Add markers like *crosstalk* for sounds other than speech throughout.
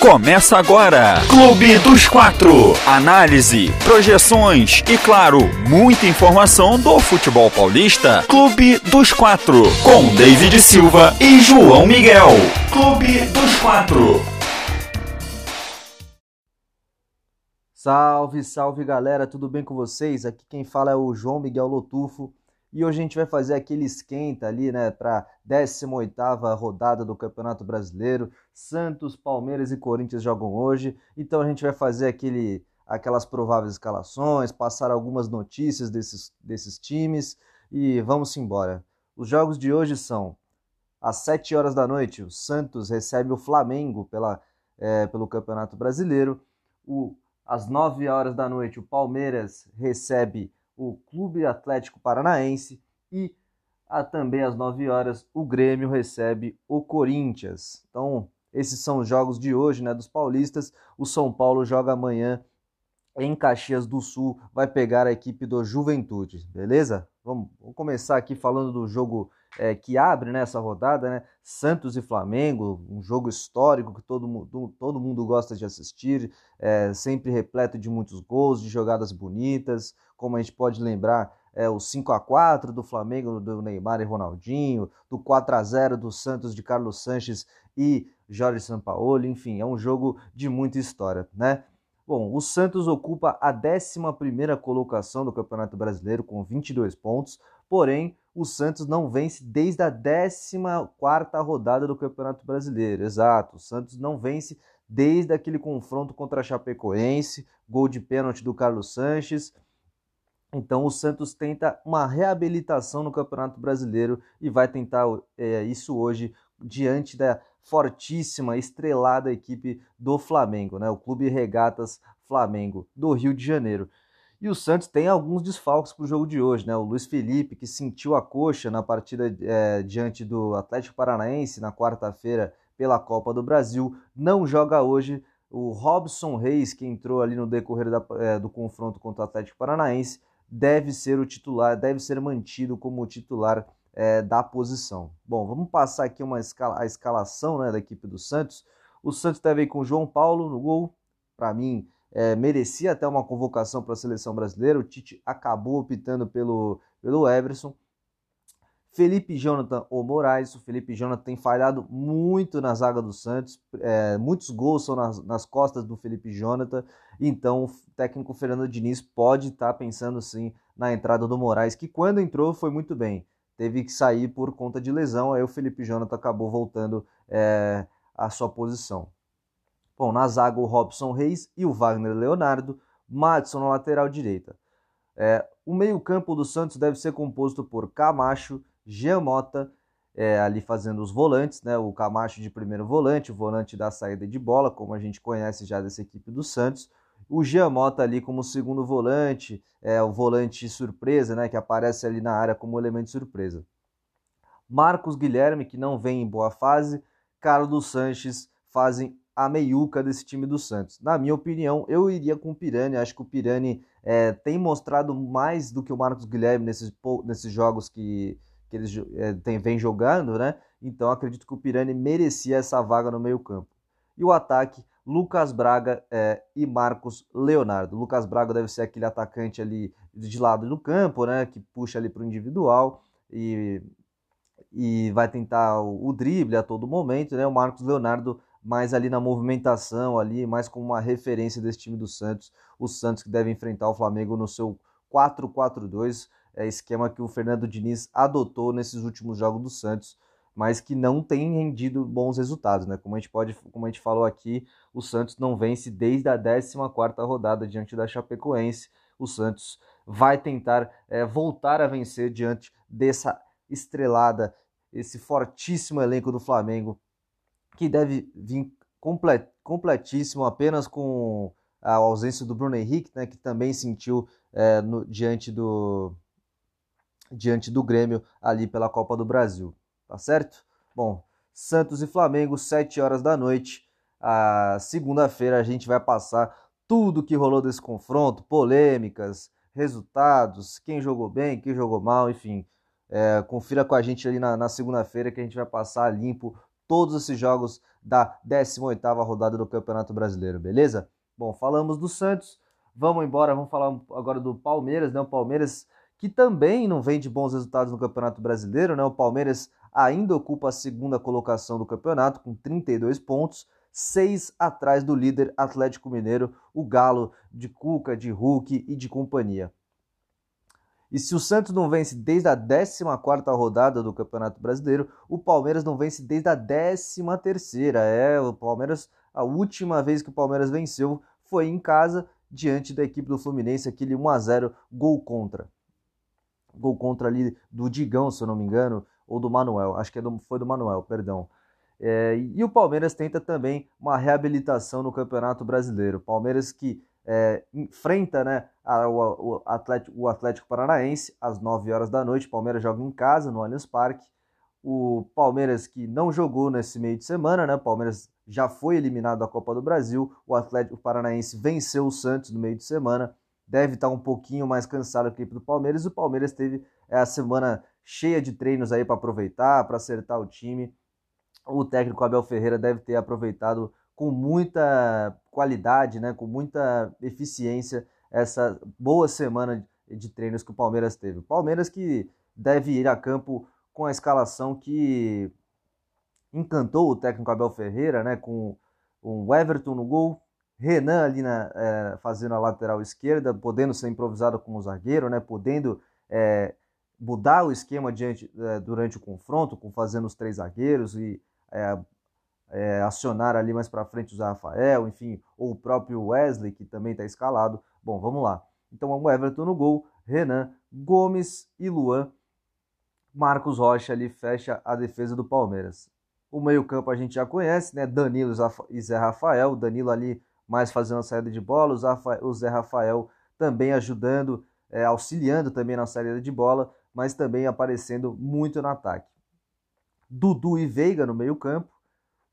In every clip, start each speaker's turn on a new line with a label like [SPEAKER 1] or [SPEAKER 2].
[SPEAKER 1] Começa agora, Clube dos Quatro. Análise, projeções e, claro, muita informação do futebol paulista. Clube dos Quatro, com David Silva e João Miguel. Clube dos Quatro.
[SPEAKER 2] Salve, salve galera, tudo bem com vocês? Aqui quem fala é o João Miguel Lotufo e hoje a gente vai fazer aquele esquenta ali, né, para 18ª rodada do Campeonato Brasileiro. Santos, Palmeiras e Corinthians jogam hoje, então a gente vai fazer aquele aquelas prováveis escalações, passar algumas notícias desses, desses times e vamos embora. Os jogos de hoje são às 7 horas da noite, o Santos recebe o Flamengo pela, é, pelo Campeonato Brasileiro. O, às 9 horas da noite, o Palmeiras recebe o Clube Atlético Paranaense e a, também às 9 horas o Grêmio recebe o Corinthians. Então, esses são os jogos de hoje, né, dos paulistas. O São Paulo joga amanhã em Caxias do Sul, vai pegar a equipe do Juventude, beleza? Vamos, vamos começar aqui falando do jogo é, que abre né, rodada, né? Santos e Flamengo, um jogo histórico que todo mundo, todo mundo gosta de assistir, é, sempre repleto de muitos gols, de jogadas bonitas, como a gente pode lembrar, é, o 5 a 4 do Flamengo, do Neymar e Ronaldinho, do 4 a 0 do Santos de Carlos Sanches e Jorge Sampaoli, enfim, é um jogo de muita história, né? Bom, o Santos ocupa a 11ª colocação do Campeonato Brasileiro com 22 pontos, porém o Santos não vence desde a 14ª rodada do Campeonato Brasileiro. Exato, o Santos não vence desde aquele confronto contra a Chapecoense, gol de pênalti do Carlos Sanches. Então o Santos tenta uma reabilitação no Campeonato Brasileiro e vai tentar é, isso hoje diante da fortíssima, estrelada equipe do Flamengo, né? o Clube Regatas Flamengo do Rio de Janeiro. E o Santos tem alguns desfalques para o jogo de hoje, né? O Luiz Felipe, que sentiu a coxa na partida é, diante do Atlético Paranaense na quarta-feira pela Copa do Brasil, não joga hoje. O Robson Reis, que entrou ali no decorrer da, é, do confronto contra o Atlético Paranaense, deve ser o titular, deve ser mantido como titular é, da posição. Bom, vamos passar aqui uma escala, a escalação né, da equipe do Santos. O Santos deve ir com o João Paulo no gol. Para mim, é, merecia até uma convocação para a seleção brasileira. O Tite acabou optando pelo, pelo Everson. Felipe Jonathan ou Moraes. O Felipe Jonathan tem falhado muito na zaga do Santos. É, muitos gols são nas, nas, costas do Felipe Jonathan. Então o técnico Fernando Diniz pode estar tá pensando sim na entrada do Moraes, que quando entrou foi muito bem. Teve que sair por conta de lesão. Aí o Felipe Jonathan acabou voltando é, à sua posição. Bom, na zaga o Robson Reis e o Wagner Leonardo, Madison na lateral direita. É, o meio-campo do Santos deve ser composto por Camacho, Giamota, é, ali fazendo os volantes, né? O Camacho de primeiro volante, o volante da saída de bola, como a gente conhece já dessa equipe do Santos. O Giamota ali como segundo volante, é o volante surpresa, né? Que aparece ali na área como elemento surpresa. Marcos Guilherme, que não vem em boa fase, Carlos Sanches fazem a meiuca desse time do Santos. Na minha opinião, eu iria com o Pirani. Acho que o Pirani é, tem mostrado mais do que o Marcos Guilherme nesses, nesses jogos que, que eles é, tem, vem jogando, né? Então acredito que o Pirani merecia essa vaga no meio-campo. E o ataque, Lucas Braga é, e Marcos Leonardo. Lucas Braga deve ser aquele atacante ali de lado do campo, né? Que puxa ali para o individual e, e vai tentar o, o drible a todo momento, né? O Marcos Leonardo mais ali na movimentação, ali mais como uma referência desse time do Santos. O Santos que deve enfrentar o Flamengo no seu 4-4-2, é esquema que o Fernando Diniz adotou nesses últimos jogos do Santos, mas que não tem rendido bons resultados, né? Como a gente pode, como a gente falou aqui, o Santos não vence desde a 14ª rodada diante da Chapecoense. O Santos vai tentar é, voltar a vencer diante dessa estrelada, esse fortíssimo elenco do Flamengo que deve vir complet, completíssimo apenas com a ausência do Bruno Henrique, né, que também sentiu é, no, diante, do, diante do Grêmio ali pela Copa do Brasil. Tá certo? Bom, Santos e Flamengo, 7 horas da noite. A segunda-feira a gente vai passar tudo que rolou desse confronto, polêmicas, resultados, quem jogou bem, quem jogou mal, enfim. É, confira com a gente ali na, na segunda-feira que a gente vai passar limpo todos esses jogos da 18ª rodada do Campeonato Brasileiro, beleza? Bom, falamos do Santos, vamos embora, vamos falar agora do Palmeiras, né? O Palmeiras que também não vem de bons resultados no Campeonato Brasileiro, né? O Palmeiras ainda ocupa a segunda colocação do campeonato com 32 pontos, seis atrás do líder Atlético Mineiro, o Galo de Cuca, de Hulk e de companhia. E se o Santos não vence desde a 14ª rodada do Campeonato Brasileiro, o Palmeiras não vence desde a 13ª. É, o Palmeiras, a última vez que o Palmeiras venceu foi em casa diante da equipe do Fluminense, aquele 1 a 0 gol contra. Gol contra ali do Digão, se eu não me engano, ou do Manuel. Acho que é do, foi do Manuel, perdão. É, e o Palmeiras tenta também uma reabilitação no Campeonato Brasileiro. Palmeiras que é, enfrenta né, a, o, Atlético, o Atlético Paranaense às 9 horas da noite. Palmeiras joga em casa, no Allianz Parque. O Palmeiras que não jogou nesse meio de semana, né? O Palmeiras já foi eliminado da Copa do Brasil. O Atlético Paranaense venceu o Santos no meio de semana. Deve estar um pouquinho mais cansado a equipe do Palmeiras. O Palmeiras teve é, a semana cheia de treinos aí para aproveitar, para acertar o time. O técnico Abel Ferreira deve ter aproveitado com muita qualidade, né, com muita eficiência essa boa semana de treinos que o Palmeiras teve. O Palmeiras que deve ir a campo com a escalação que encantou o técnico Abel Ferreira, né, com o Everton no gol, Renan ali na, é, fazendo a lateral esquerda, podendo ser improvisado como zagueiro, né, podendo é, mudar o esquema diante, é, durante o confronto, com fazendo os três zagueiros e acionar ali mais para frente o Zé Rafael, enfim, ou o próprio Wesley, que também está escalado. Bom, vamos lá. Então, o Everton no gol, Renan, Gomes e Luan. Marcos Rocha ali fecha a defesa do Palmeiras. O meio-campo a gente já conhece, né? Danilo e Zé Rafael. Danilo ali mais fazendo a saída de bola, o Zé Rafael também ajudando, é, auxiliando também na saída de bola, mas também aparecendo muito no ataque. Dudu e Veiga no meio-campo,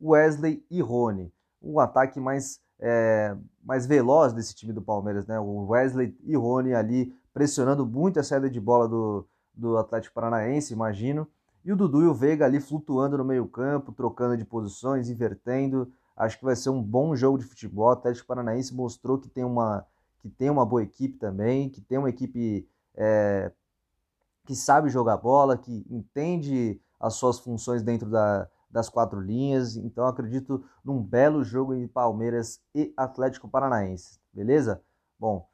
[SPEAKER 2] Wesley e Rony. Um ataque mais, é, mais veloz desse time do Palmeiras, né? O Wesley e Rony ali pressionando muito a saída de bola do, do Atlético Paranaense, imagino. E o Dudu e o Veiga ali flutuando no meio-campo, trocando de posições, invertendo. Acho que vai ser um bom jogo de futebol. O Atlético Paranaense mostrou que tem uma, que tem uma boa equipe também, que tem uma equipe é, que sabe jogar bola, que entende as suas funções dentro da, das quatro linhas. Então acredito num belo jogo em Palmeiras e Atlético Paranaense, beleza? Bom,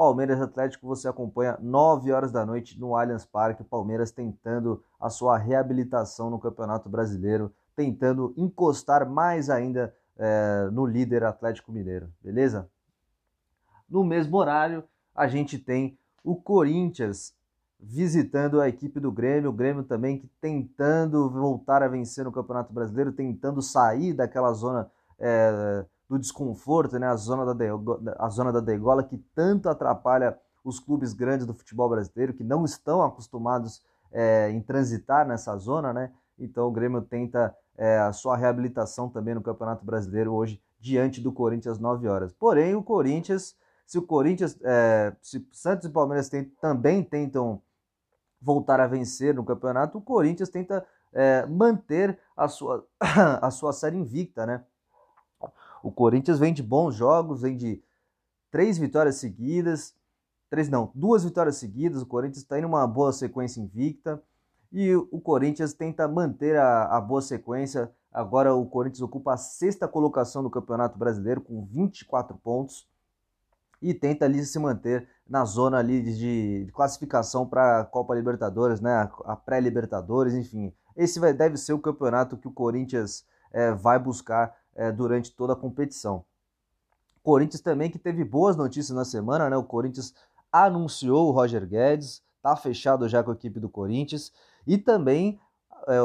[SPEAKER 2] Palmeiras Atlético você acompanha 9 horas da noite no Allianz Parque. Palmeiras tentando a sua reabilitação no Campeonato Brasileiro, tentando encostar mais ainda é, no líder Atlético Mineiro, beleza? No mesmo horário, a gente tem o Corinthians visitando a equipe do Grêmio, o Grêmio também que tentando voltar a vencer no Campeonato Brasileiro, tentando sair daquela zona é, do desconforto, né? a, zona da degola, a zona da degola que tanto atrapalha os clubes grandes do futebol brasileiro, que não estão acostumados é, em transitar nessa zona, né? Então o Grêmio tenta é, a sua reabilitação também no Campeonato Brasileiro hoje, diante do Corinthians às 9 horas. Porém, o Corinthians, se o Corinthians, é, se Santos e Palmeiras tem, também tentam voltar a vencer no campeonato, o Corinthians tenta é, manter a sua, *coughs* a sua série invicta, né? O Corinthians vem de bons jogos, vem de três vitórias seguidas, três não, duas vitórias seguidas. O Corinthians está em uma boa sequência invicta e o Corinthians tenta manter a, a boa sequência. Agora o Corinthians ocupa a sexta colocação do Campeonato Brasileiro com 24 pontos e tenta ali se manter na zona ali de, de classificação para a Copa Libertadores, né? A, pré-Libertadores, enfim. Esse vai, deve ser o campeonato que o Corinthians é, vai buscar é, durante toda a competição. Corinthians também que teve boas notícias na semana, né? O Corinthians anunciou o Roger Guedes, tá fechado já com a equipe do Corinthians e também é,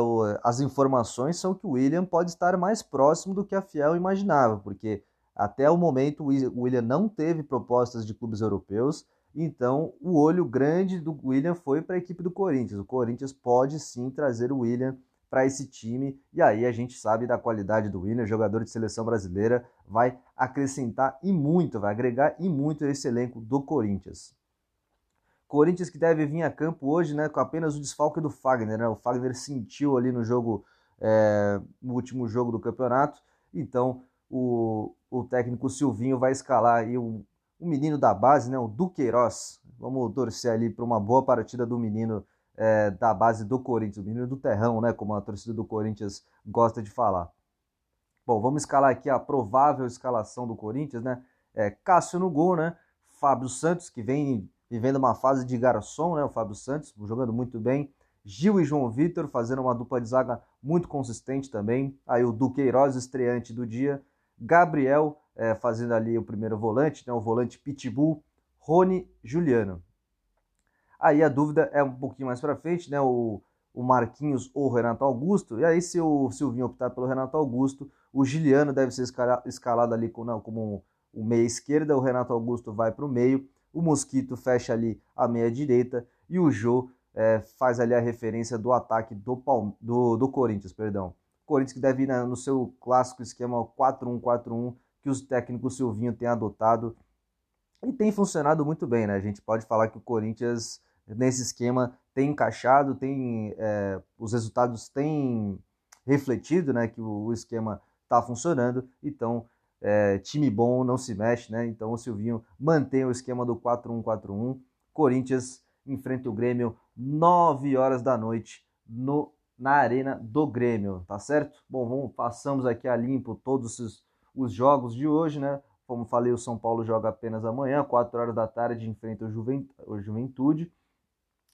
[SPEAKER 2] as informações são que o William pode estar mais próximo do que a Fiel imaginava, porque até o momento, o William não teve propostas de clubes europeus, então o olho grande do William foi para a equipe do Corinthians. O Corinthians pode sim trazer o William para esse time, e aí a gente sabe da qualidade do William, jogador de seleção brasileira, vai acrescentar e muito, vai agregar e muito esse elenco do Corinthians. Corinthians que deve vir a campo hoje, né, com apenas o desfalque do Fagner, né? O Fagner sentiu ali no jogo é, no último jogo do campeonato. Então, o, o técnico Silvinho vai escalar aí o, o menino da base, né, o Duqueiroz. Vamos torcer ali para uma boa partida do menino é, da base do Corinthians, o menino do terrão, né, como a torcida do Corinthians gosta de falar. Bom, vamos escalar aqui a provável escalação do Corinthians, né? É, Cássio no gol, né? Fábio Santos, que vem vivendo uma fase de garçom, né? O Fábio Santos jogando muito bem. Gil e João Vitor fazendo uma dupla de zaga muito consistente também. Aí o Duqueiroz, estreante do dia. Gabriel é, fazendo ali o primeiro volante, né? O volante Pitbull. Rony Juliano. Aí a dúvida é um pouquinho mais para frente, né? O, o Marquinhos ou o Renato Augusto. E aí, se o Silvinho optar pelo Renato Augusto, o Giliano deve ser escalado ali como, como o meia esquerda, o Renato Augusto vai para o meio, o Mosquito fecha ali a meia direita e o Jô é, faz ali a referência do ataque do, do, do Corinthians, perdão. Corinthians que deve ir no seu clássico esquema 4-1-4-1 que os técnicos Silvinho têm adotado e tem funcionado muito bem, né? A gente pode falar que o Corinthians nesse esquema tem encaixado, tem é, os resultados têm refletido, né? Que o, o esquema está funcionando, então é, time bom não se mexe, né? Então o Silvinho mantém o esquema do 4-1-4-1. Corinthians enfrenta o Grêmio 9 horas da noite no, na arena do Grêmio, tá certo? Bom, vamos, passamos aqui a limpo todos os, os jogos de hoje, né? Como falei, o São Paulo joga apenas amanhã, 4 horas da tarde, enfrenta o, Juvent o Juventude.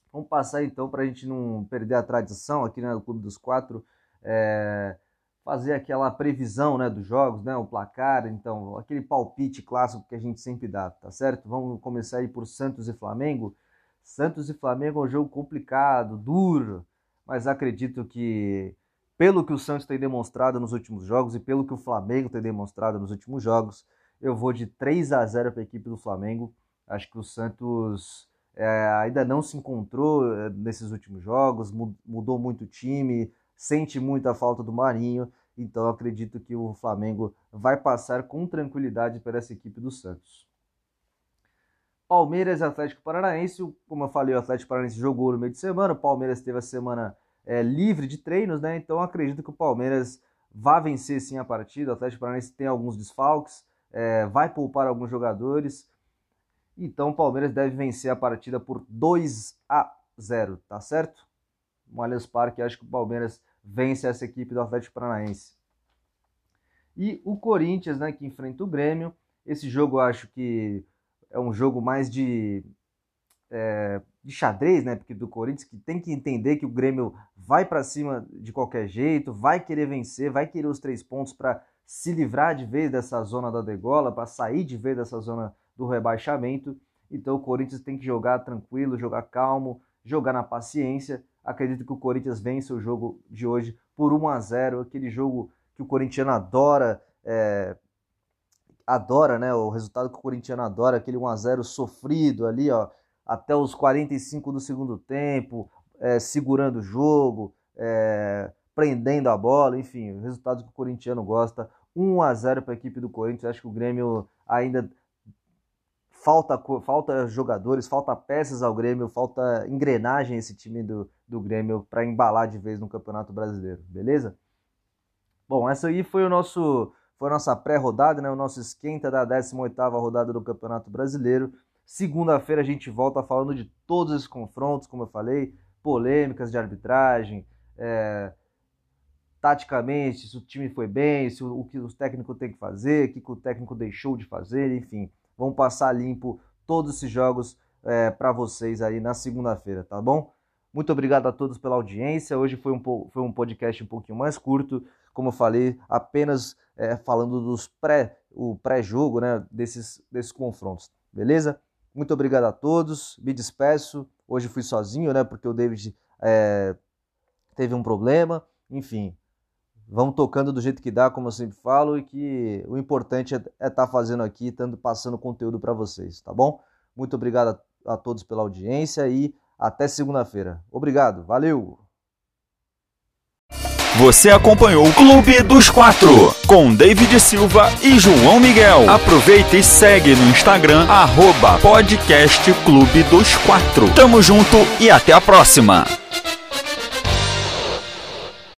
[SPEAKER 2] Vamos passar então para a gente não perder a tradição aqui né, no Clube dos Quatro. É, fazer aquela previsão né, dos jogos, né, o placar, então, aquele palpite clássico que a gente sempre dá, tá certo? Vamos começar aí por Santos e Flamengo. Santos e Flamengo é um jogo complicado, duro, mas acredito que, pelo que o Santos tem demonstrado nos últimos jogos e pelo que o Flamengo tem demonstrado nos últimos jogos, eu vou de 3 a 0 para a equipe do Flamengo. Acho que o Santos é, ainda não se encontrou é, nesses últimos jogos, mudou muito o time, sente muito a falta do Marinho, então acredito que o Flamengo vai passar com tranquilidade para essa equipe do Santos. Palmeiras e Atlético Paranaense, como eu falei, o Atlético Paranaense jogou no meio de semana, o Palmeiras teve a semana é, livre de treinos, né? Então acredito que o Palmeiras vai vencer sim a partida. O Atlético Paranaense tem alguns desfalques, é, vai poupar alguns jogadores. Então o Palmeiras deve vencer a partida por 2 a 0, tá certo? Allianz Parque, acho que o Palmeiras vence essa equipe do Atlético Paranaense. E o Corinthians, né, que enfrenta o Grêmio. Esse jogo eu acho que é um jogo mais de, é, de xadrez, né? Porque do Corinthians que tem que entender que o Grêmio vai para cima de qualquer jeito, vai querer vencer, vai querer os três pontos para se livrar de vez dessa zona da degola, para sair de vez dessa zona do rebaixamento. Então o Corinthians tem que jogar tranquilo, jogar calmo, jogar na paciência Acredito que o Corinthians vence o jogo de hoje por 1 a 0 aquele jogo que o corintiano adora, é, adora, né? O resultado que o corintiano adora, aquele 1 a 0 sofrido ali, ó, até os 45 do segundo tempo, é, segurando o jogo, é, prendendo a bola, enfim, o resultado que o corintiano gosta. 1 a 0 para a equipe do Corinthians. Acho que o Grêmio ainda falta, falta jogadores, falta peças ao Grêmio, falta engrenagem esse time do, do Grêmio para embalar de vez no Campeonato Brasileiro, beleza? Bom, essa aí foi o nosso foi a nossa pré-rodada, né, o nosso esquenta da 18ª rodada do Campeonato Brasileiro. Segunda-feira a gente volta falando de todos esses confrontos, como eu falei, polêmicas de arbitragem, é, taticamente, se o time foi bem, se o, o que o técnico tem que fazer, o que, que o técnico deixou de fazer, enfim. Vamos passar limpo todos esses jogos é, para vocês aí na segunda-feira, tá bom? Muito obrigado a todos pela audiência. Hoje foi um, foi um podcast um pouquinho mais curto, como eu falei, apenas é, falando dos pré, o pré-jogo né, desses, desses confrontos, beleza? Muito obrigado a todos, me despeço. Hoje fui sozinho, né? Porque o David é, teve um problema. Enfim, vamos tocando do jeito que dá, como eu sempre falo, e que o importante é estar é tá fazendo aqui, estando passando conteúdo para vocês, tá bom? Muito obrigado a, a todos pela audiência e até segunda-feira. Obrigado, valeu!
[SPEAKER 1] Você acompanhou o Clube dos Quatro com David Silva e João Miguel. Aproveita e segue no Instagram, arroba podcast Clube dos Quatro. Tamo junto e até a próxima!